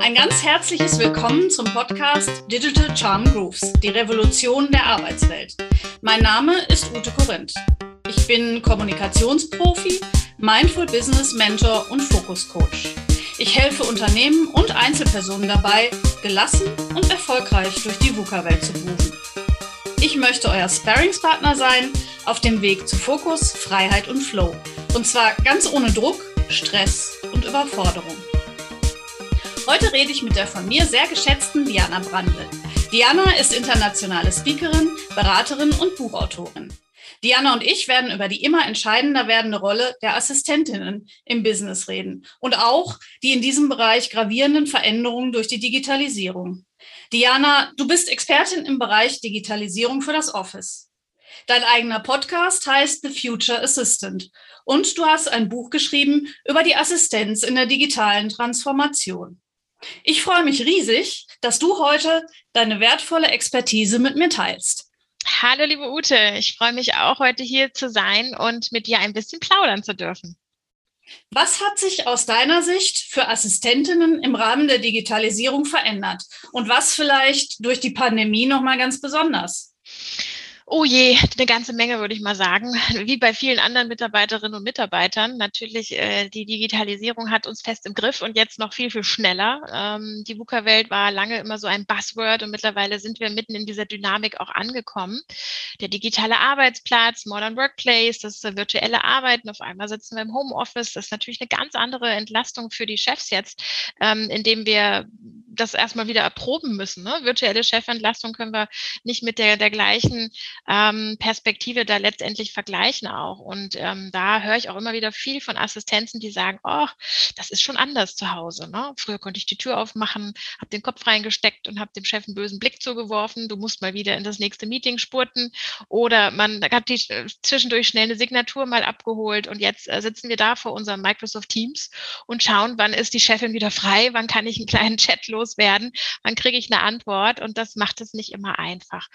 Ein ganz herzliches Willkommen zum Podcast Digital Charm Grooves, die Revolution der Arbeitswelt. Mein Name ist Ute Korinth. Ich bin Kommunikationsprofi, Mindful Business Mentor und Fokus Coach. Ich helfe Unternehmen und Einzelpersonen dabei, gelassen und erfolgreich durch die VUCA-Welt zu buchen. Ich möchte euer Sparringspartner sein auf dem Weg zu Fokus, Freiheit und Flow. Und zwar ganz ohne Druck, Stress und Überforderung. Heute rede ich mit der von mir sehr geschätzten Diana Brandl. Diana ist internationale Speakerin, Beraterin und Buchautorin. Diana und ich werden über die immer entscheidender werdende Rolle der Assistentinnen im Business reden und auch die in diesem Bereich gravierenden Veränderungen durch die Digitalisierung. Diana, du bist Expertin im Bereich Digitalisierung für das Office. Dein eigener Podcast heißt The Future Assistant und du hast ein Buch geschrieben über die Assistenz in der digitalen Transformation. Ich freue mich riesig, dass du heute deine wertvolle Expertise mit mir teilst. Hallo, liebe Ute. Ich freue mich auch, heute hier zu sein und mit dir ein bisschen plaudern zu dürfen. Was hat sich aus deiner Sicht für Assistentinnen im Rahmen der Digitalisierung verändert und was vielleicht durch die Pandemie noch mal ganz besonders? Oh je, eine ganze Menge würde ich mal sagen. Wie bei vielen anderen Mitarbeiterinnen und Mitarbeitern. Natürlich, äh, die Digitalisierung hat uns fest im Griff und jetzt noch viel, viel schneller. Ähm, die VUCA-Welt war lange immer so ein Buzzword und mittlerweile sind wir mitten in dieser Dynamik auch angekommen. Der digitale Arbeitsplatz, Modern Workplace, das virtuelle Arbeiten. Auf einmal sitzen wir im Homeoffice. Das ist natürlich eine ganz andere Entlastung für die Chefs jetzt, ähm, indem wir das erstmal wieder erproben müssen. Ne? Virtuelle Chefentlastung können wir nicht mit der, der gleichen ähm, Perspektive da letztendlich vergleichen auch. Und ähm, da höre ich auch immer wieder viel von Assistenzen, die sagen, oh, das ist schon anders zu Hause. Ne? Früher konnte ich die Tür aufmachen, habe den Kopf reingesteckt und habe dem Chef einen bösen Blick zugeworfen. Du musst mal wieder in das nächste Meeting spurten. Oder man hat die äh, zwischendurch schnell eine Signatur mal abgeholt und jetzt äh, sitzen wir da vor unserem Microsoft Teams und schauen, wann ist die Chefin wieder frei, wann kann ich einen kleinen Chat loswerden, wann kriege ich eine Antwort und das macht es nicht immer einfach.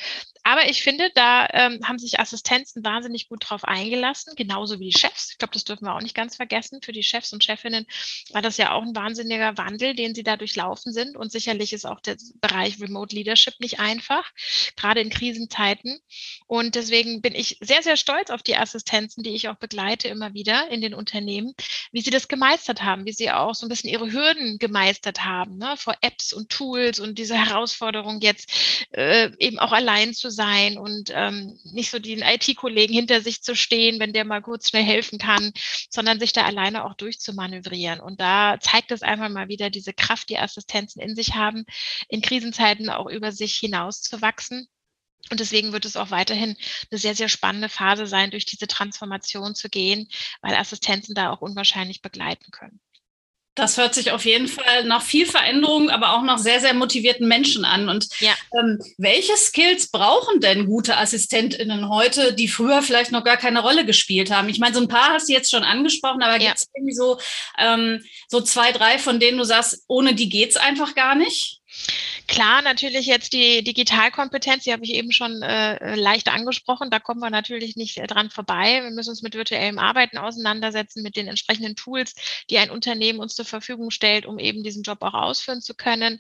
Aber ich finde, da ähm, haben sich Assistenzen wahnsinnig gut drauf eingelassen, genauso wie die Chefs. Ich glaube, das dürfen wir auch nicht ganz vergessen. Für die Chefs und Chefinnen war das ja auch ein wahnsinniger Wandel, den sie da durchlaufen sind. Und sicherlich ist auch der Bereich Remote Leadership nicht einfach, gerade in Krisenzeiten. Und deswegen bin ich sehr, sehr stolz auf die Assistenzen, die ich auch begleite immer wieder in den Unternehmen, wie sie das gemeistert haben, wie sie auch so ein bisschen ihre Hürden gemeistert haben, ne, vor Apps und Tools und diese Herausforderung jetzt äh, eben auch allein zu sein und ähm, nicht so den IT-Kollegen hinter sich zu stehen, wenn der mal kurz schnell helfen kann, sondern sich da alleine auch durchzumanövrieren. Und da zeigt es einfach mal wieder diese Kraft, die Assistenzen in sich haben, in Krisenzeiten auch über sich hinaus. Und deswegen wird es auch weiterhin eine sehr, sehr spannende Phase sein, durch diese Transformation zu gehen, weil Assistenzen da auch unwahrscheinlich begleiten können. Das hört sich auf jeden Fall nach viel Veränderung, aber auch nach sehr, sehr motivierten Menschen an. Und ja. ähm, welche Skills brauchen denn gute AssistentInnen heute, die früher vielleicht noch gar keine Rolle gespielt haben? Ich meine, so ein paar hast du jetzt schon angesprochen, aber ja. gibt es irgendwie so, ähm, so zwei, drei, von denen du sagst, ohne die geht es einfach gar nicht? Klar, natürlich jetzt die Digitalkompetenz, die habe ich eben schon äh, leicht angesprochen. Da kommen wir natürlich nicht äh, dran vorbei. Wir müssen uns mit virtuellem Arbeiten auseinandersetzen, mit den entsprechenden Tools, die ein Unternehmen uns zur Verfügung stellt, um eben diesen Job auch ausführen zu können.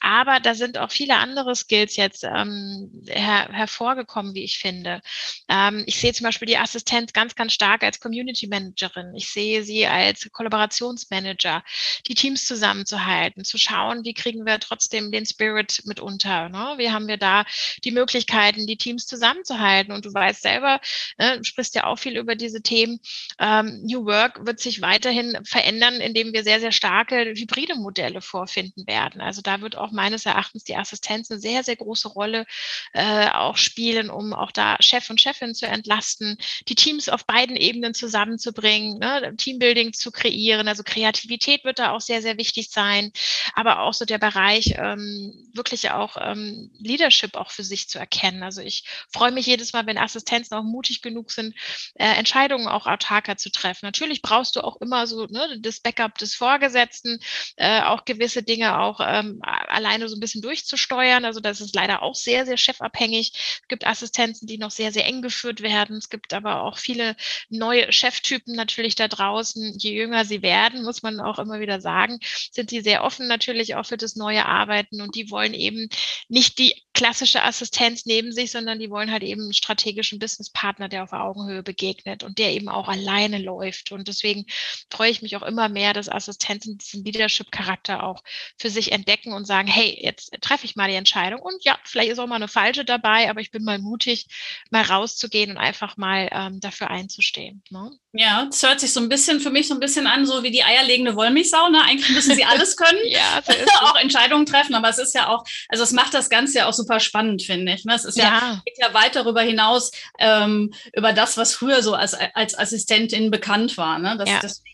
Aber da sind auch viele andere Skills jetzt ähm, her hervorgekommen, wie ich finde. Ähm, ich sehe zum Beispiel die Assistenz ganz, ganz stark als Community Managerin. Ich sehe sie als Kollaborationsmanager, die Teams zusammenzuhalten, zu schauen, wie kriegen wir trotzdem den Spirit Spirit mitunter. Ne? Wie haben wir da die Möglichkeiten, die Teams zusammenzuhalten? Und du weißt selber, ne, du sprichst ja auch viel über diese Themen. Ähm, New Work wird sich weiterhin verändern, indem wir sehr, sehr starke hybride Modelle vorfinden werden. Also da wird auch meines Erachtens die Assistenz eine sehr, sehr große Rolle äh, auch spielen, um auch da Chef und Chefin zu entlasten, die Teams auf beiden Ebenen zusammenzubringen, ne? Teambuilding zu kreieren. Also Kreativität wird da auch sehr, sehr wichtig sein, aber auch so der Bereich ähm, wirklich auch ähm, Leadership auch für sich zu erkennen. Also ich freue mich jedes Mal, wenn Assistenzen auch mutig genug sind, äh, Entscheidungen auch autarker zu treffen. Natürlich brauchst du auch immer so ne, das Backup des Vorgesetzten, äh, auch gewisse Dinge auch ähm, alleine so ein bisschen durchzusteuern. Also das ist leider auch sehr, sehr chefabhängig. Es gibt Assistenzen, die noch sehr, sehr eng geführt werden. Es gibt aber auch viele neue Cheftypen natürlich da draußen. Je jünger sie werden, muss man auch immer wieder sagen, sind sie sehr offen natürlich auch für das neue Arbeiten und die wollen eben nicht die klassische Assistenz neben sich, sondern die wollen halt eben einen strategischen Businesspartner, der auf Augenhöhe begegnet und der eben auch alleine läuft. Und deswegen freue ich mich auch immer mehr, dass Assistenzen diesen Leadership-Charakter auch für sich entdecken und sagen, hey, jetzt treffe ich mal die Entscheidung und ja, vielleicht ist auch mal eine falsche dabei, aber ich bin mal mutig, mal rauszugehen und einfach mal ähm, dafür einzustehen. Ne? Ja, das hört sich so ein bisschen für mich so ein bisschen an, so wie die eierlegende Wollmilchsau. Ne? Eigentlich müssen sie alles können, ja, auch Entscheidungen treffen, aber es ist ja auch, also es macht das Ganze ja auch super spannend, finde ich. Ne? Es ist ja, ja, geht ja weit darüber hinaus, ähm, über das, was früher so als, als Assistentin bekannt war. Ne? Das, ja. Deswegen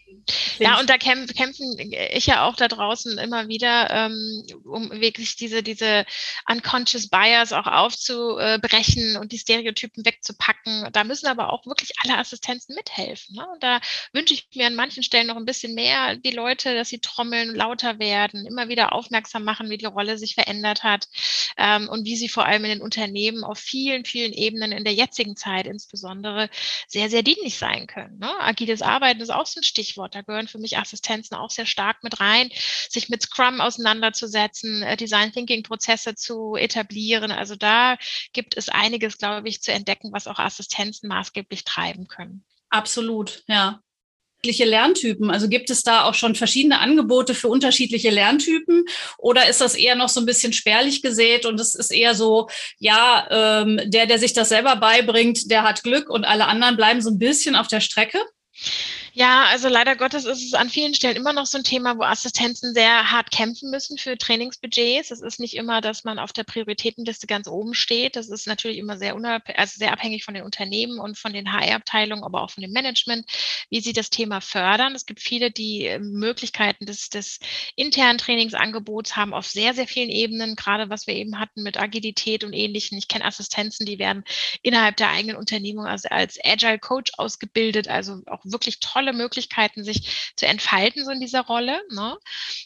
ja, und da kämpfen, kämpfen ich ja auch da draußen immer wieder, ähm, um wirklich diese, diese unconscious bias auch aufzubrechen und die Stereotypen wegzupacken. Da müssen aber auch wirklich alle Assistenzen mithelfen. Ne? Und da wünsche ich mir an manchen Stellen noch ein bisschen mehr die Leute, dass sie trommeln, lauter werden, immer wieder aufmerksam machen, wie die Rolle sich verändert hat ähm, und wie sie vor allem in den Unternehmen auf vielen, vielen Ebenen in der jetzigen Zeit insbesondere sehr, sehr dienlich sein können. Ne? Agiles Arbeiten ist auch so ein Stichwort. Stichwort. Da gehören für mich Assistenzen auch sehr stark mit rein, sich mit Scrum auseinanderzusetzen, äh, Design Thinking Prozesse zu etablieren. Also da gibt es einiges, glaube ich, zu entdecken, was auch Assistenzen maßgeblich treiben können. Absolut, ja Lerntypen? Also gibt es da auch schon verschiedene Angebote für unterschiedliche Lerntypen oder ist das eher noch so ein bisschen spärlich gesät und es ist eher so, ja, ähm, der, der sich das selber beibringt, der hat Glück und alle anderen bleiben so ein bisschen auf der Strecke? Ja, also leider Gottes ist es an vielen Stellen immer noch so ein Thema, wo Assistenzen sehr hart kämpfen müssen für Trainingsbudgets. Es ist nicht immer, dass man auf der Prioritätenliste ganz oben steht. Das ist natürlich immer sehr also sehr abhängig von den Unternehmen und von den HR-Abteilungen, aber auch von dem Management, wie sie das Thema fördern. Es gibt viele, die äh, Möglichkeiten des, des internen Trainingsangebots haben auf sehr, sehr vielen Ebenen, gerade was wir eben hatten mit Agilität und Ähnlichem. Ich kenne Assistenzen, die werden innerhalb der eigenen Unternehmung als, als Agile Coach ausgebildet, also auch wirklich toll tolle Möglichkeiten, sich zu entfalten so in dieser Rolle. Ne?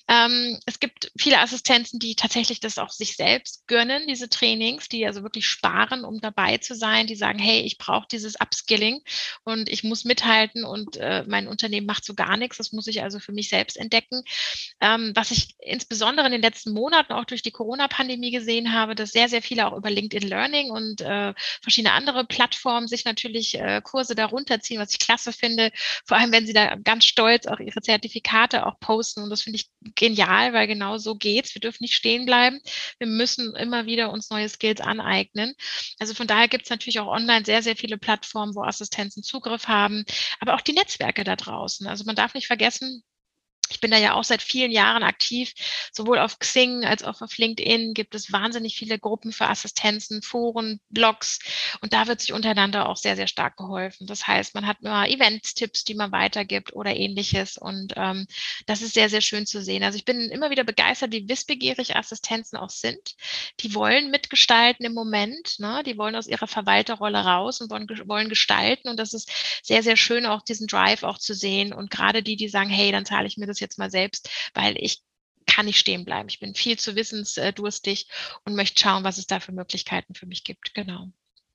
Ähm, es gibt viele Assistenzen, die tatsächlich das auch sich selbst gönnen, diese Trainings, die also wirklich sparen, um dabei zu sein, die sagen, hey, ich brauche dieses Upskilling und ich muss mithalten und äh, mein Unternehmen macht so gar nichts. Das muss ich also für mich selbst entdecken. Ähm, was ich insbesondere in den letzten Monaten auch durch die Corona-Pandemie gesehen habe, dass sehr, sehr viele auch über LinkedIn Learning und äh, verschiedene andere Plattformen sich natürlich äh, Kurse darunter ziehen, was ich klasse finde. Vor allem allem, wenn sie da ganz stolz auch ihre Zertifikate auch posten. Und das finde ich genial, weil genau so geht's. Wir dürfen nicht stehen bleiben. Wir müssen immer wieder uns neue Skills aneignen. Also von daher gibt es natürlich auch online sehr, sehr viele Plattformen, wo Assistenzen Zugriff haben, aber auch die Netzwerke da draußen. Also man darf nicht vergessen, ich bin da ja auch seit vielen Jahren aktiv. Sowohl auf Xing als auch auf LinkedIn gibt es wahnsinnig viele Gruppen für Assistenzen, Foren, Blogs. Und da wird sich untereinander auch sehr, sehr stark geholfen. Das heißt, man hat nur Events-Tipps, die man weitergibt oder ähnliches. Und ähm, das ist sehr, sehr schön zu sehen. Also ich bin immer wieder begeistert, wie wissbegierig Assistenzen auch sind. Die wollen mitgestalten im Moment. Ne? Die wollen aus ihrer Verwalterrolle raus und wollen, wollen gestalten. Und das ist sehr, sehr schön, auch diesen Drive auch zu sehen. Und gerade die, die sagen, hey, dann zahle ich mir das jetzt mal selbst, weil ich kann nicht stehen bleiben. Ich bin viel zu wissensdurstig und möchte schauen, was es da für Möglichkeiten für mich gibt. Genau.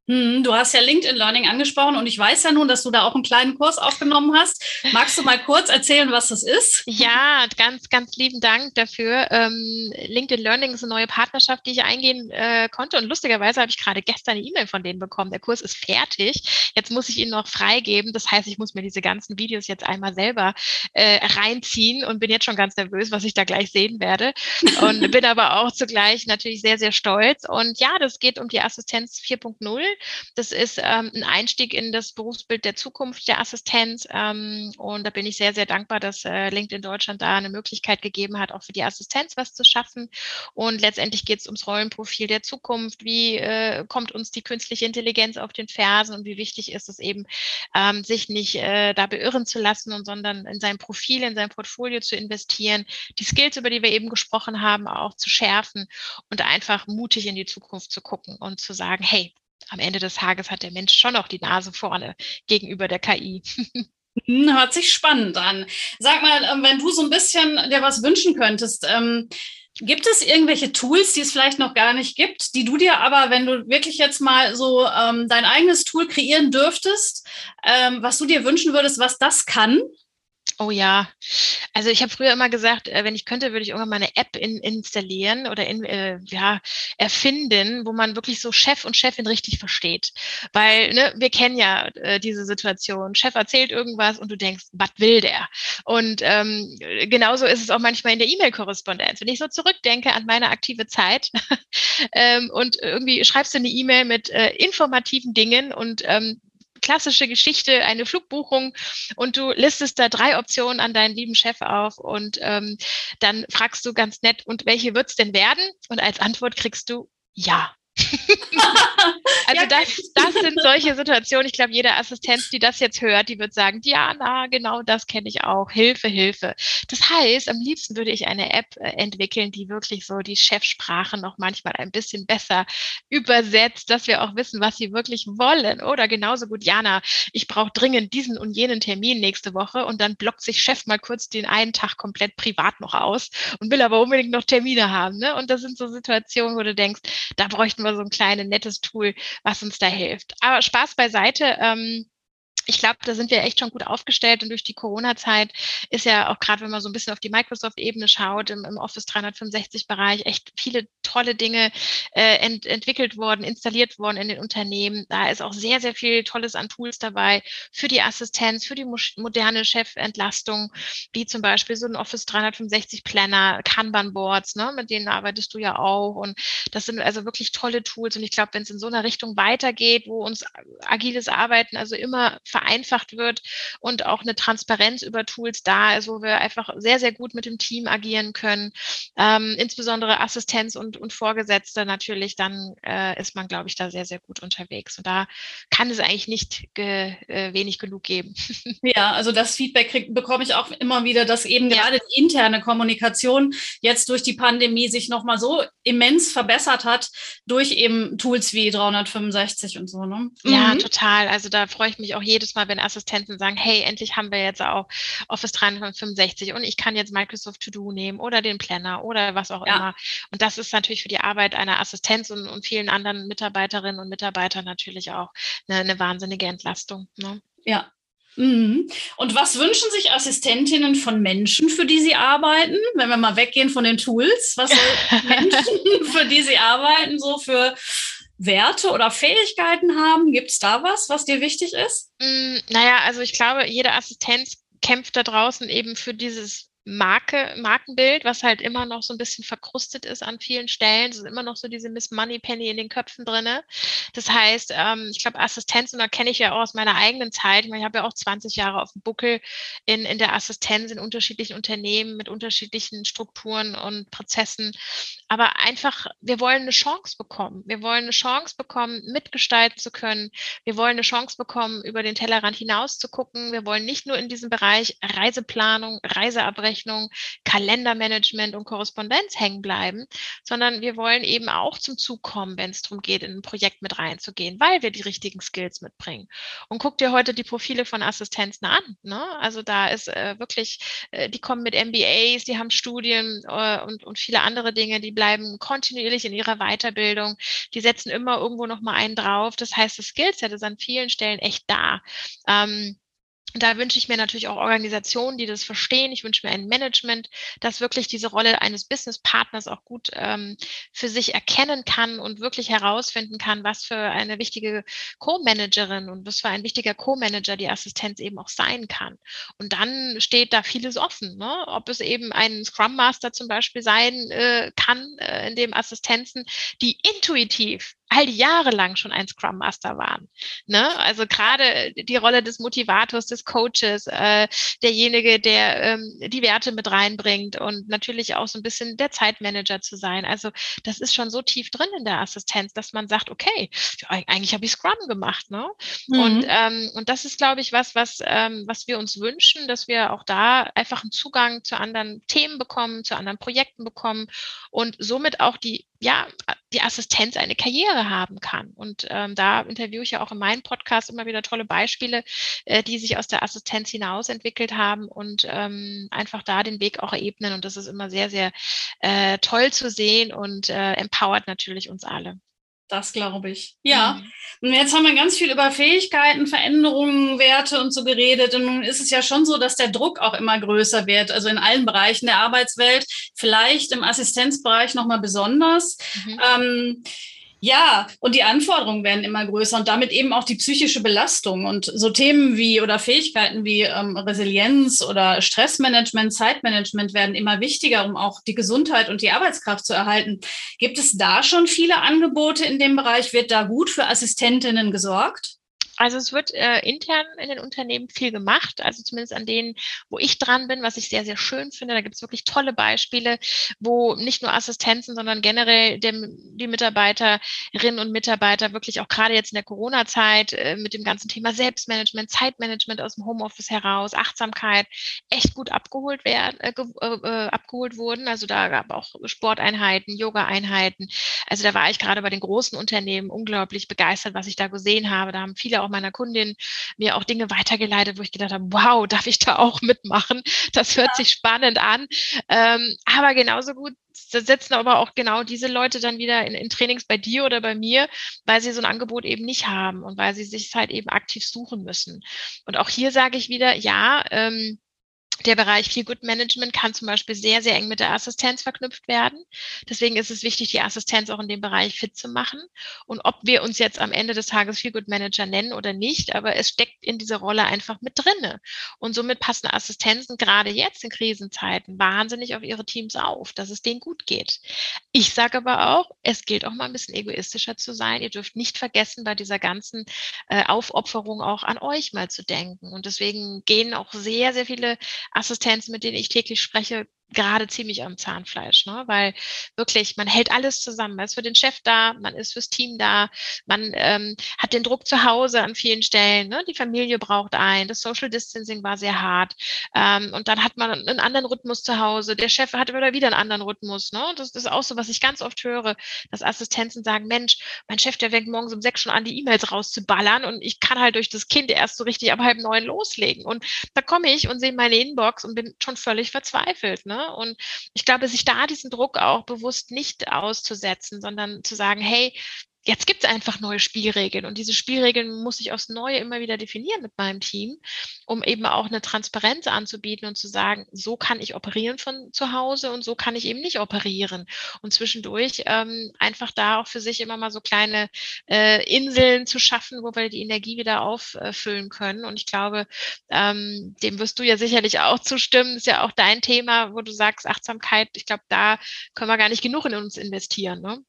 Hm, du hast ja LinkedIn Learning angesprochen und ich weiß ja nun, dass du da auch einen kleinen Kurs aufgenommen hast. Magst du mal kurz erzählen, was das ist? Ja, ganz, ganz lieben Dank dafür. Ähm, LinkedIn Learning ist eine neue Partnerschaft, die ich eingehen äh, konnte und lustigerweise habe ich gerade gestern eine E-Mail von denen bekommen. Der Kurs ist fertig. Jetzt muss ich ihn noch freigeben. Das heißt, ich muss mir diese ganzen Videos jetzt einmal selber äh, reinziehen und bin jetzt schon ganz nervös, was ich da gleich sehen werde. Und bin aber auch zugleich natürlich sehr, sehr stolz. Und ja, das geht um die Assistenz 4.0 Das ist ähm, ein Einstieg in das Berufsbild der Zukunft der Assistenz. Ähm, und da bin ich sehr, sehr dankbar, dass äh, LinkedIn Deutschland da eine Möglichkeit gegeben hat, auch für die Assistenz was zu schaffen. Und letztendlich geht es ums Rollenprofil der Zukunft. Wie äh, kommt uns die künstliche Intelligenz auf den Fersen und wie wichtig ist es eben, ähm, sich nicht äh, da beirren zu lassen und sondern in sein Profil, in sein Portfolio zu investieren, die Skills, über die wir eben gesprochen haben, auch zu schärfen und einfach mutig in die Zukunft zu gucken und zu sagen, hey, am Ende des Tages hat der Mensch schon noch die Nase vorne gegenüber der KI. Hm, hört sich spannend an. Sag mal, ähm, wenn du so ein bisschen dir was wünschen könntest, ähm, gibt es irgendwelche Tools, die es vielleicht noch gar nicht gibt, die du dir aber, wenn du wirklich jetzt mal so ähm, dein eigenes Tool kreieren dürftest, ähm, was du dir wünschen würdest, was das kann? Oh ja, also ich habe früher immer gesagt, äh, wenn ich könnte, würde ich irgendwann mal eine App in, installieren oder in, äh, ja, erfinden, wo man wirklich so Chef und Chefin richtig versteht. Weil ne, wir kennen ja äh, diese Situation. Chef erzählt irgendwas und du denkst, was will der? Und ähm, genauso ist es auch manchmal in der E-Mail-Korrespondenz. Wenn ich so zurückdenke an meine aktive Zeit ähm, und irgendwie schreibst du eine E-Mail mit äh, informativen Dingen und ähm, klassische Geschichte, eine Flugbuchung und du listest da drei Optionen an deinen lieben Chef auf und ähm, dann fragst du ganz nett, und welche wird's denn werden? Und als Antwort kriegst du ja. also das, das sind solche Situationen. Ich glaube, jede Assistenz, die das jetzt hört, die wird sagen, Diana, genau das kenne ich auch. Hilfe, Hilfe. Das heißt, am liebsten würde ich eine App äh, entwickeln, die wirklich so die Chefsprache noch manchmal ein bisschen besser übersetzt, dass wir auch wissen, was sie wirklich wollen. Oder genauso gut, Jana, ich brauche dringend diesen und jenen Termin nächste Woche und dann blockt sich Chef mal kurz den einen Tag komplett privat noch aus und will aber unbedingt noch Termine haben. Ne? Und das sind so Situationen, wo du denkst, da bräuchten wir so ein kleines nettes Tool, was uns da hilft. Aber Spaß beiseite. Ähm, ich glaube, da sind wir echt schon gut aufgestellt und durch die Corona-Zeit ist ja auch gerade, wenn man so ein bisschen auf die Microsoft-Ebene schaut, im, im Office 365-Bereich echt viele tolle Dinge äh, ent, entwickelt worden, installiert worden in den Unternehmen. Da ist auch sehr, sehr viel Tolles an Tools dabei für die Assistenz, für die moderne Chefentlastung, wie zum Beispiel so ein Office 365-Planner, Kanban-Boards, ne, mit denen arbeitest du ja auch. Und das sind also wirklich tolle Tools. Und ich glaube, wenn es in so einer Richtung weitergeht, wo uns agiles Arbeiten also immer vereinfacht wird und auch eine Transparenz über Tools da ist, wo wir einfach sehr, sehr gut mit dem Team agieren können. Ähm, insbesondere Assistenz und, und Vorgesetzte natürlich, dann äh, ist man, glaube ich, da sehr, sehr gut unterwegs. Und da kann es eigentlich nicht ge, äh, wenig genug geben. Ja, also das Feedback krieg, bekomme ich auch immer wieder, dass eben ja. gerade die interne Kommunikation jetzt durch die Pandemie sich nochmal so immens verbessert hat durch eben Tools wie 365 und so. Ne? Ja, mhm. total. Also da freue ich mich auch jedes Mal, wenn Assistenten sagen, hey, endlich haben wir jetzt auch Office 365 und ich kann jetzt Microsoft To Do nehmen oder den Planner oder was auch ja. immer. Und das ist natürlich für die Arbeit einer Assistenz und, und vielen anderen Mitarbeiterinnen und Mitarbeitern natürlich auch eine, eine wahnsinnige Entlastung. Ne? Ja. Und was wünschen sich Assistentinnen von Menschen, für die sie arbeiten? Wenn wir mal weggehen von den Tools, was Menschen, für die sie arbeiten, so für Werte oder Fähigkeiten haben? Gibt es da was, was dir wichtig ist? Mm, naja, also ich glaube, jede Assistenz kämpft da draußen eben für dieses Marke, Markenbild, was halt immer noch so ein bisschen verkrustet ist an vielen Stellen. Es ist immer noch so diese Miss Money Penny in den Köpfen drinne. Das heißt, ähm, ich glaube, Assistenz, und da kenne ich ja auch aus meiner eigenen Zeit, ich, meine, ich habe ja auch 20 Jahre auf dem Buckel in, in der Assistenz in unterschiedlichen Unternehmen mit unterschiedlichen Strukturen und Prozessen. Aber einfach, wir wollen eine Chance bekommen. Wir wollen eine Chance bekommen, mitgestalten zu können. Wir wollen eine Chance bekommen, über den Tellerrand hinaus zu gucken. Wir wollen nicht nur in diesem Bereich Reiseplanung, Reiseabrechnung, Abrechnung, Kalendermanagement und Korrespondenz hängen bleiben, sondern wir wollen eben auch zum Zug kommen, wenn es darum geht, in ein Projekt mit reinzugehen, weil wir die richtigen Skills mitbringen. Und guck dir heute die Profile von Assistenzen an. Ne? Also da ist äh, wirklich, äh, die kommen mit MBAs, die haben Studien äh, und, und viele andere Dinge, die bleiben kontinuierlich in ihrer Weiterbildung, die setzen immer irgendwo noch mal einen drauf. Das heißt, das Skillset ist an vielen Stellen echt da. Ähm, da wünsche ich mir natürlich auch Organisationen, die das verstehen. Ich wünsche mir ein Management, das wirklich diese Rolle eines Businesspartners auch gut ähm, für sich erkennen kann und wirklich herausfinden kann, was für eine wichtige Co-Managerin und was für ein wichtiger Co-Manager die Assistenz eben auch sein kann. Und dann steht da vieles offen, ne? ob es eben ein Scrum Master zum Beispiel sein äh, kann, äh, in dem Assistenzen, die intuitiv all die Jahre lang schon ein Scrum Master waren. Ne? Also gerade die Rolle des Motivators, des Coaches, äh, derjenige, der ähm, die Werte mit reinbringt und natürlich auch so ein bisschen der Zeitmanager zu sein. Also das ist schon so tief drin in der Assistenz, dass man sagt, okay, eigentlich habe ich Scrum gemacht. Ne? Mhm. Und, ähm, und das ist, glaube ich, was, was, ähm, was wir uns wünschen, dass wir auch da einfach einen Zugang zu anderen Themen bekommen, zu anderen Projekten bekommen und somit auch die ja, die Assistenz eine Karriere haben kann. Und ähm, da interviewe ich ja auch in meinem Podcast immer wieder tolle Beispiele, äh, die sich aus der Assistenz hinaus entwickelt haben und ähm, einfach da den Weg auch ebnen. Und das ist immer sehr, sehr äh, toll zu sehen und äh, empowert natürlich uns alle. Das glaube ich. Ja. Mhm. Und jetzt haben wir ganz viel über Fähigkeiten, Veränderungen, Werte und so geredet. Und nun ist es ja schon so, dass der Druck auch immer größer wird, also in allen Bereichen der Arbeitswelt, vielleicht im Assistenzbereich nochmal besonders. Mhm. Ähm, ja, und die Anforderungen werden immer größer und damit eben auch die psychische Belastung. Und so Themen wie oder Fähigkeiten wie ähm, Resilienz oder Stressmanagement, Zeitmanagement werden immer wichtiger, um auch die Gesundheit und die Arbeitskraft zu erhalten. Gibt es da schon viele Angebote in dem Bereich? Wird da gut für Assistentinnen gesorgt? Also es wird äh, intern in den Unternehmen viel gemacht, also zumindest an denen, wo ich dran bin, was ich sehr, sehr schön finde. Da gibt es wirklich tolle Beispiele, wo nicht nur Assistenzen, sondern generell dem, die Mitarbeiterinnen und Mitarbeiter wirklich auch gerade jetzt in der Corona-Zeit äh, mit dem ganzen Thema Selbstmanagement, Zeitmanagement aus dem Homeoffice heraus, Achtsamkeit echt gut abgeholt werden, äh, äh, abgeholt wurden. Also da gab auch Sporteinheiten, Yoga-Einheiten. Also da war ich gerade bei den großen Unternehmen unglaublich begeistert, was ich da gesehen habe. Da haben viele auch auch meiner Kundin mir auch Dinge weitergeleitet, wo ich gedacht habe, wow, darf ich da auch mitmachen? Das hört ja. sich spannend an. Ähm, aber genauso gut setzen aber auch genau diese Leute dann wieder in, in, Trainings bei dir oder bei mir, weil sie so ein Angebot eben nicht haben und weil sie sich halt eben aktiv suchen müssen. Und auch hier sage ich wieder, ja, ähm, der Bereich Feel Good Management kann zum Beispiel sehr, sehr eng mit der Assistenz verknüpft werden. Deswegen ist es wichtig, die Assistenz auch in dem Bereich fit zu machen. Und ob wir uns jetzt am Ende des Tages Feel Good Manager nennen oder nicht, aber es steckt in dieser Rolle einfach mit drinne. Und somit passen Assistenzen gerade jetzt in Krisenzeiten wahnsinnig auf ihre Teams auf, dass es denen gut geht. Ich sage aber auch, es gilt auch mal ein bisschen egoistischer zu sein. Ihr dürft nicht vergessen, bei dieser ganzen äh, Aufopferung auch an euch mal zu denken. Und deswegen gehen auch sehr, sehr viele Assistenzen, mit denen ich täglich spreche, gerade ziemlich am Zahnfleisch, ne? weil wirklich, man hält alles zusammen. Man ist für den Chef da, man ist fürs Team da, man ähm, hat den Druck zu Hause an vielen Stellen, ne? die Familie braucht ein, das Social Distancing war sehr hart ähm, und dann hat man einen anderen Rhythmus zu Hause, der Chef hat wieder wieder einen anderen Rhythmus. Ne? Das, das ist auch so, was ich ganz oft höre, dass Assistenzen sagen, Mensch, mein Chef, der fängt morgens um sechs schon an, die E-Mails rauszuballern und ich kann halt durch das Kind erst so richtig ab halb neun loslegen und da komme ich und sehe meine Inbox und bin schon völlig verzweifelt. Ne? Und ich glaube, sich da diesen Druck auch bewusst nicht auszusetzen, sondern zu sagen, hey, jetzt gibt es einfach neue Spielregeln und diese Spielregeln muss ich aufs Neue immer wieder definieren mit meinem Team, um eben auch eine Transparenz anzubieten und zu sagen, so kann ich operieren von zu Hause und so kann ich eben nicht operieren. Und zwischendurch ähm, einfach da auch für sich immer mal so kleine äh, Inseln zu schaffen, wo wir die Energie wieder auffüllen können. Und ich glaube, ähm, dem wirst du ja sicherlich auch zustimmen. Das ist ja auch dein Thema, wo du sagst, Achtsamkeit, ich glaube, da können wir gar nicht genug in uns investieren. Ne?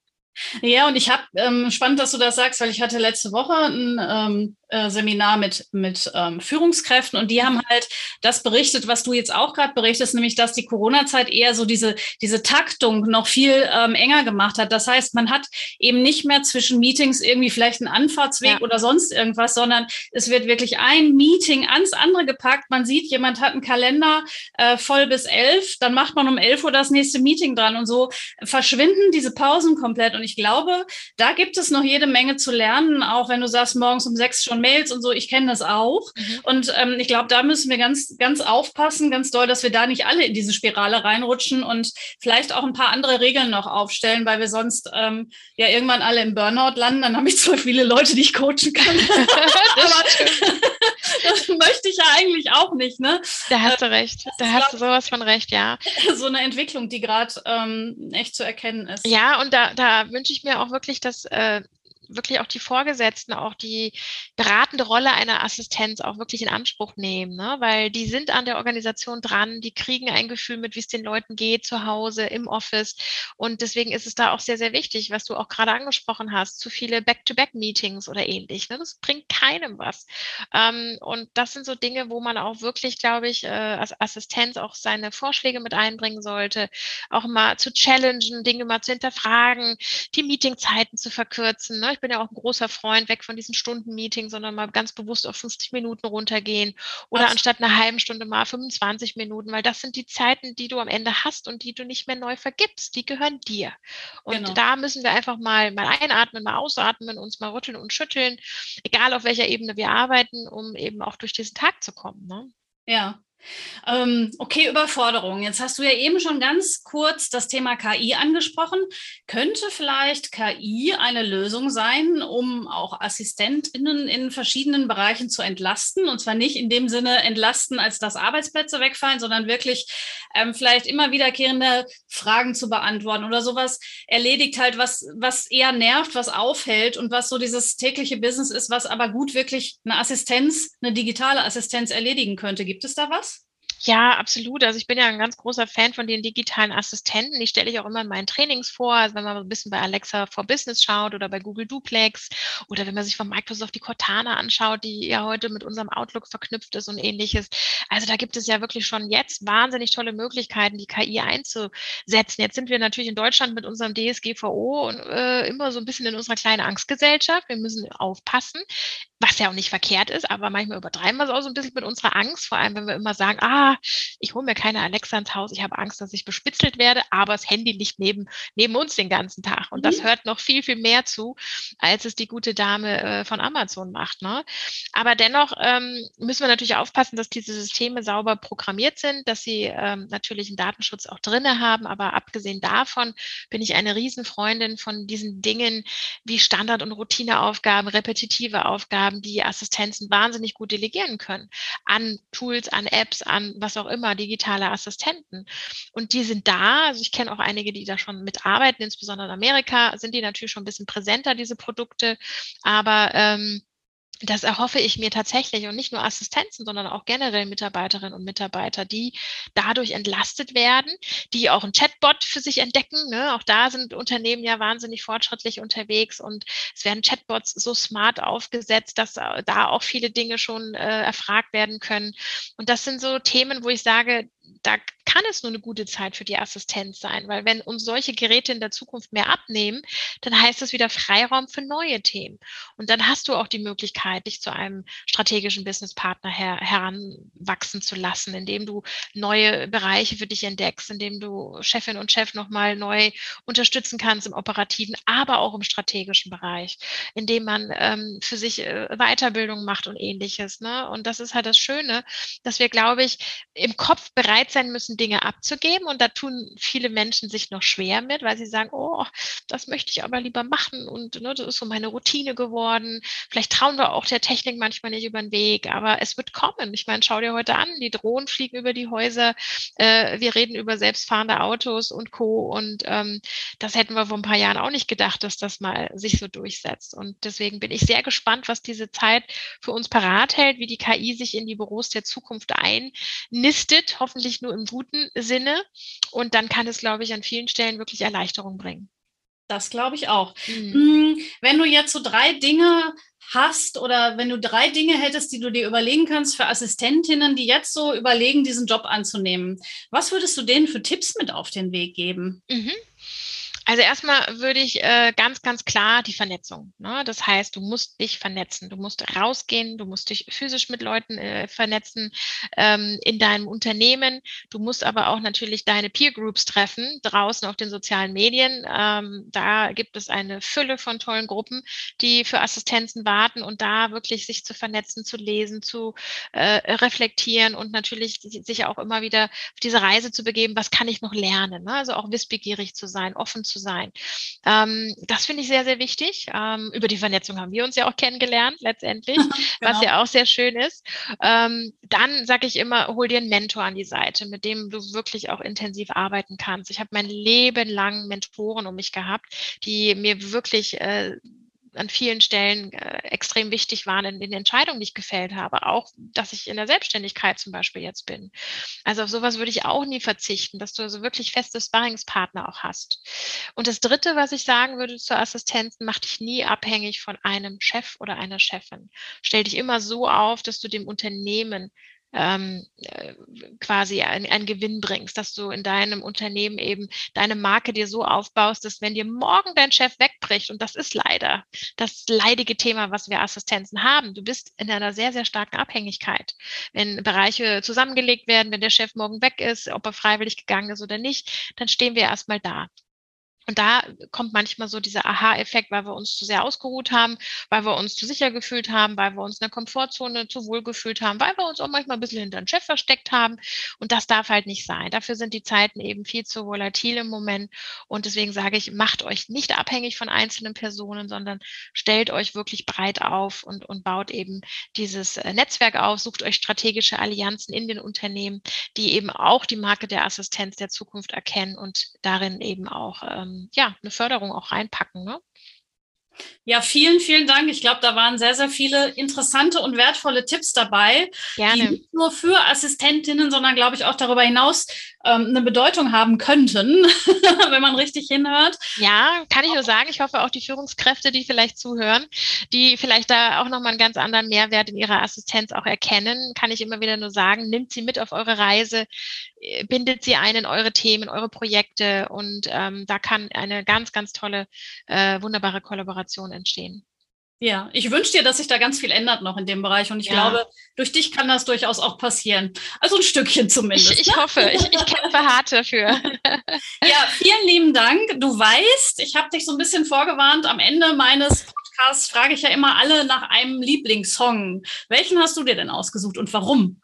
Ja, und ich habe, ähm, spannend, dass du das sagst, weil ich hatte letzte Woche ein ähm, äh, Seminar mit, mit ähm, Führungskräften und die haben halt das berichtet, was du jetzt auch gerade berichtest, nämlich, dass die Corona-Zeit eher so diese, diese Taktung noch viel ähm, enger gemacht hat. Das heißt, man hat eben nicht mehr zwischen Meetings irgendwie vielleicht einen Anfahrtsweg ja. oder sonst irgendwas, sondern es wird wirklich ein Meeting ans andere gepackt. Man sieht, jemand hat einen Kalender äh, voll bis elf, dann macht man um elf Uhr das nächste Meeting dran und so verschwinden diese Pausen komplett. Und ich glaube, da gibt es noch jede Menge zu lernen, auch wenn du sagst, morgens um sechs schon Mails und so, ich kenne das auch. Mhm. Und ähm, ich glaube, da müssen wir ganz, ganz aufpassen, ganz doll, dass wir da nicht alle in diese Spirale reinrutschen und vielleicht auch ein paar andere Regeln noch aufstellen, weil wir sonst ähm, ja irgendwann alle im Burnout landen. Dann habe ich zwar viele Leute, die ich coachen kann. aber das möchte ich ja eigentlich auch nicht, ne? Da hast du recht. Da hast du sowas von recht, ja. So eine Entwicklung, die gerade ähm, echt zu erkennen ist. Ja, und da, da wünsche ich mir auch wirklich, dass äh, wirklich auch die Vorgesetzten, auch die beratende Rolle einer Assistenz auch wirklich in Anspruch nehmen, ne? weil die sind an der Organisation dran, die kriegen ein Gefühl mit, wie es den Leuten geht, zu Hause, im Office. Und deswegen ist es da auch sehr, sehr wichtig, was du auch gerade angesprochen hast, zu viele Back-to-Back-Meetings oder ähnlich. Ne? Das bringt keinem was. Ähm, und das sind so Dinge, wo man auch wirklich, glaube ich, äh, als Assistenz auch seine Vorschläge mit einbringen sollte, auch mal zu challengen, Dinge mal zu hinterfragen, die Meetingzeiten zu verkürzen. Ne? Ich bin ja auch ein großer Freund, weg von diesen Stunden-Meetings, sondern mal ganz bewusst auf 50 Minuten runtergehen oder Was? anstatt einer halben Stunde mal 25 Minuten, weil das sind die Zeiten, die du am Ende hast und die du nicht mehr neu vergibst. Die gehören dir. Und genau. da müssen wir einfach mal, mal einatmen, mal ausatmen, uns mal rütteln und schütteln, egal auf welcher Ebene wir arbeiten, um eben auch durch diesen Tag zu kommen. Ne? Ja, okay, Überforderung. Jetzt hast du ja eben schon ganz kurz das Thema KI angesprochen. Könnte vielleicht KI eine Lösung sein, um auch AssistentInnen in verschiedenen Bereichen zu entlasten? Und zwar nicht in dem Sinne entlasten, als dass Arbeitsplätze wegfallen, sondern wirklich ähm, vielleicht immer wiederkehrende Fragen zu beantworten oder sowas erledigt halt, was, was eher nervt, was aufhält und was so dieses tägliche Business ist, was aber gut wirklich eine Assistenz, eine digitale Assistenz erledigen könnte. Gibt es da was? Ja, absolut. Also ich bin ja ein ganz großer Fan von den digitalen Assistenten. Die stelle ich auch immer in meinen Trainings vor. Also wenn man ein bisschen bei Alexa for Business schaut oder bei Google Duplex oder wenn man sich von Microsoft die Cortana anschaut, die ja heute mit unserem Outlook verknüpft ist und ähnliches. Also da gibt es ja wirklich schon jetzt wahnsinnig tolle Möglichkeiten, die KI einzusetzen. Jetzt sind wir natürlich in Deutschland mit unserem DSGVO und, äh, immer so ein bisschen in unserer kleinen Angstgesellschaft. Wir müssen aufpassen was ja auch nicht verkehrt ist, aber manchmal übertreiben wir es auch so ein bisschen mit unserer Angst, vor allem wenn wir immer sagen, ah, ich hole mir keine Alexa ins Haus, ich habe Angst, dass ich bespitzelt werde, aber das Handy liegt neben, neben uns den ganzen Tag. Und das mhm. hört noch viel, viel mehr zu, als es die gute Dame äh, von Amazon macht. Ne? Aber dennoch ähm, müssen wir natürlich aufpassen, dass diese Systeme sauber programmiert sind, dass sie ähm, natürlich einen Datenschutz auch drinne haben. Aber abgesehen davon bin ich eine Riesenfreundin von diesen Dingen wie Standard- und Routineaufgaben, repetitive Aufgaben, die Assistenzen wahnsinnig gut delegieren können an Tools, an Apps, an was auch immer, digitale Assistenten. Und die sind da. Also ich kenne auch einige, die da schon mitarbeiten, insbesondere in Amerika sind die natürlich schon ein bisschen präsenter, diese Produkte. Aber ähm, das erhoffe ich mir tatsächlich und nicht nur Assistenzen, sondern auch generell Mitarbeiterinnen und Mitarbeiter, die dadurch entlastet werden, die auch ein Chatbot für sich entdecken. Ne? Auch da sind Unternehmen ja wahnsinnig fortschrittlich unterwegs und es werden Chatbots so smart aufgesetzt, dass da auch viele Dinge schon äh, erfragt werden können. Und das sind so Themen, wo ich sage, da kann es nur eine gute Zeit für die Assistenz sein, weil wenn uns solche Geräte in der Zukunft mehr abnehmen, dann heißt das wieder Freiraum für neue Themen. Und dann hast du auch die Möglichkeit, dich zu einem strategischen Businesspartner her heranwachsen zu lassen, indem du neue Bereiche für dich entdeckst, indem du Chefin und Chef nochmal neu unterstützen kannst im operativen, aber auch im strategischen Bereich, indem man ähm, für sich äh, Weiterbildung macht und ähnliches. Ne? Und das ist halt das Schöne, dass wir, glaube ich, im Kopf bereit sein müssen, Dinge abzugeben. Und da tun viele Menschen sich noch schwer mit, weil sie sagen, oh, das möchte ich aber lieber machen und ne, das ist so meine Routine geworden. Vielleicht trauen wir auch der Technik manchmal nicht über den Weg, aber es wird kommen. Ich meine, schau dir heute an, die Drohnen fliegen über die Häuser, äh, wir reden über selbstfahrende Autos und Co. Und ähm, das hätten wir vor ein paar Jahren auch nicht gedacht, dass das mal sich so durchsetzt. Und deswegen bin ich sehr gespannt, was diese Zeit für uns parat hält, wie die KI sich in die Büros der Zukunft einnistet, hoffentlich nur im guten guten Sinne. Und dann kann es, glaube ich, an vielen Stellen wirklich Erleichterung bringen. Das glaube ich auch. Mhm. Wenn du jetzt so drei Dinge hast oder wenn du drei Dinge hättest, die du dir überlegen kannst für Assistentinnen, die jetzt so überlegen, diesen Job anzunehmen, was würdest du denen für Tipps mit auf den Weg geben? Mhm. Also erstmal würde ich äh, ganz, ganz klar die Vernetzung. Ne? Das heißt, du musst dich vernetzen, du musst rausgehen, du musst dich physisch mit Leuten äh, vernetzen ähm, in deinem Unternehmen. Du musst aber auch natürlich deine Peer Groups treffen draußen auf den sozialen Medien. Ähm, da gibt es eine Fülle von tollen Gruppen, die für Assistenzen warten und da wirklich sich zu vernetzen, zu lesen, zu äh, reflektieren und natürlich sich auch immer wieder auf diese Reise zu begeben. Was kann ich noch lernen? Ne? Also auch wissbegierig zu sein, offen zu sein. Ähm, das finde ich sehr, sehr wichtig. Ähm, über die Vernetzung haben wir uns ja auch kennengelernt, letztendlich, genau. was ja auch sehr schön ist. Ähm, dann sage ich immer, hol dir einen Mentor an die Seite, mit dem du wirklich auch intensiv arbeiten kannst. Ich habe mein Leben lang Mentoren um mich gehabt, die mir wirklich äh, an vielen Stellen äh, extrem wichtig waren in den Entscheidungen, die ich gefällt habe. Auch, dass ich in der Selbstständigkeit zum Beispiel jetzt bin. Also auf sowas würde ich auch nie verzichten, dass du also wirklich feste Sparringspartner auch hast. Und das Dritte, was ich sagen würde zur Assistenz, mach dich nie abhängig von einem Chef oder einer Chefin. Stell dich immer so auf, dass du dem Unternehmen ähm, äh, quasi einen Gewinn bringst, dass du in deinem Unternehmen eben deine Marke dir so aufbaust, dass wenn dir morgen dein Chef wegbricht, und das ist leider das leidige Thema, was wir Assistenzen haben, du bist in einer sehr, sehr starken Abhängigkeit. Wenn Bereiche zusammengelegt werden, wenn der Chef morgen weg ist, ob er freiwillig gegangen ist oder nicht, dann stehen wir erstmal da. Und da kommt manchmal so dieser Aha-Effekt, weil wir uns zu sehr ausgeruht haben, weil wir uns zu sicher gefühlt haben, weil wir uns in der Komfortzone zu wohl gefühlt haben, weil wir uns auch manchmal ein bisschen hinter den Chef versteckt haben. Und das darf halt nicht sein. Dafür sind die Zeiten eben viel zu volatil im Moment. Und deswegen sage ich, macht euch nicht abhängig von einzelnen Personen, sondern stellt euch wirklich breit auf und, und baut eben dieses äh, Netzwerk auf, sucht euch strategische Allianzen in den Unternehmen, die eben auch die Marke der Assistenz der Zukunft erkennen und darin eben auch ähm, ja, eine Förderung auch reinpacken. Ne? Ja, vielen, vielen Dank. Ich glaube, da waren sehr, sehr viele interessante und wertvolle Tipps dabei, Gerne. die nicht nur für Assistentinnen, sondern glaube ich auch darüber hinaus ähm, eine Bedeutung haben könnten, wenn man richtig hinhört. Ja, kann ich nur sagen. Ich hoffe auch die Führungskräfte, die vielleicht zuhören, die vielleicht da auch nochmal einen ganz anderen Mehrwert in ihrer Assistenz auch erkennen, kann ich immer wieder nur sagen, nimmt sie mit auf eure Reise, äh, bindet sie ein in eure Themen, eure Projekte und ähm, da kann eine ganz, ganz tolle, äh, wunderbare Kollaboration entstehen. Ja, ich wünsche dir, dass sich da ganz viel ändert noch in dem Bereich. Und ich ja. glaube, durch dich kann das durchaus auch passieren. Also ein Stückchen zumindest. Ich, ich ne? hoffe, ich, ich kämpfe hart dafür. ja, vielen lieben Dank. Du weißt, ich habe dich so ein bisschen vorgewarnt. Am Ende meines Podcasts frage ich ja immer alle nach einem Lieblingssong. Welchen hast du dir denn ausgesucht und warum?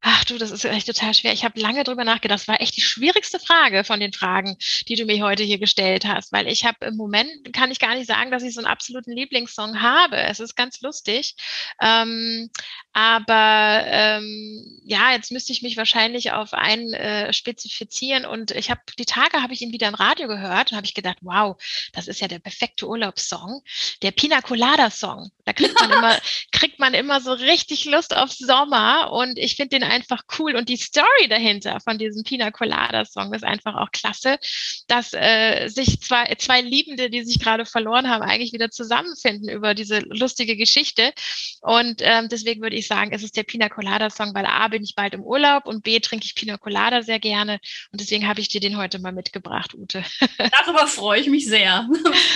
Ach du, das ist echt total schwer. Ich habe lange drüber nachgedacht. Das war echt die schwierigste Frage von den Fragen, die du mir heute hier gestellt hast, weil ich habe im Moment kann ich gar nicht sagen, dass ich so einen absoluten Lieblingssong habe. Es ist ganz lustig, ähm, aber ähm, ja, jetzt müsste ich mich wahrscheinlich auf einen äh, spezifizieren und ich habe die Tage habe ich ihn wieder im Radio gehört und habe ich gedacht, wow, das ist ja der perfekte Urlaubssong, der Pina Colada Song. Da kriegt man immer kriegt man immer so richtig Lust auf Sommer und ich finde den einfach cool und die Story dahinter von diesem Pina Colada Song ist einfach auch klasse, dass äh, sich zwei, zwei Liebende, die sich gerade verloren haben, eigentlich wieder zusammenfinden über diese lustige Geschichte. Und ähm, deswegen würde ich sagen, es ist der Pina Colada Song, weil A bin ich bald im Urlaub und B trinke ich Pina Colada sehr gerne. Und deswegen habe ich dir den heute mal mitgebracht, Ute. Darüber freue ich mich sehr.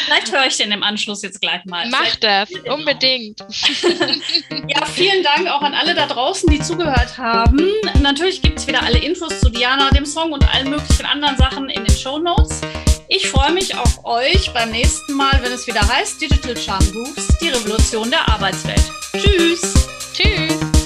Vielleicht höre ich den im Anschluss jetzt gleich mal. Mach das, unbedingt. ja, vielen Dank auch an alle da draußen, die zugehört haben haben. Natürlich gibt es wieder alle Infos zu Diana, dem Song und allen möglichen anderen Sachen in den Show Notes. Ich freue mich auf euch beim nächsten Mal, wenn es wieder heißt Digital Charm Grooves, die Revolution der Arbeitswelt. Tschüss. Tschüss.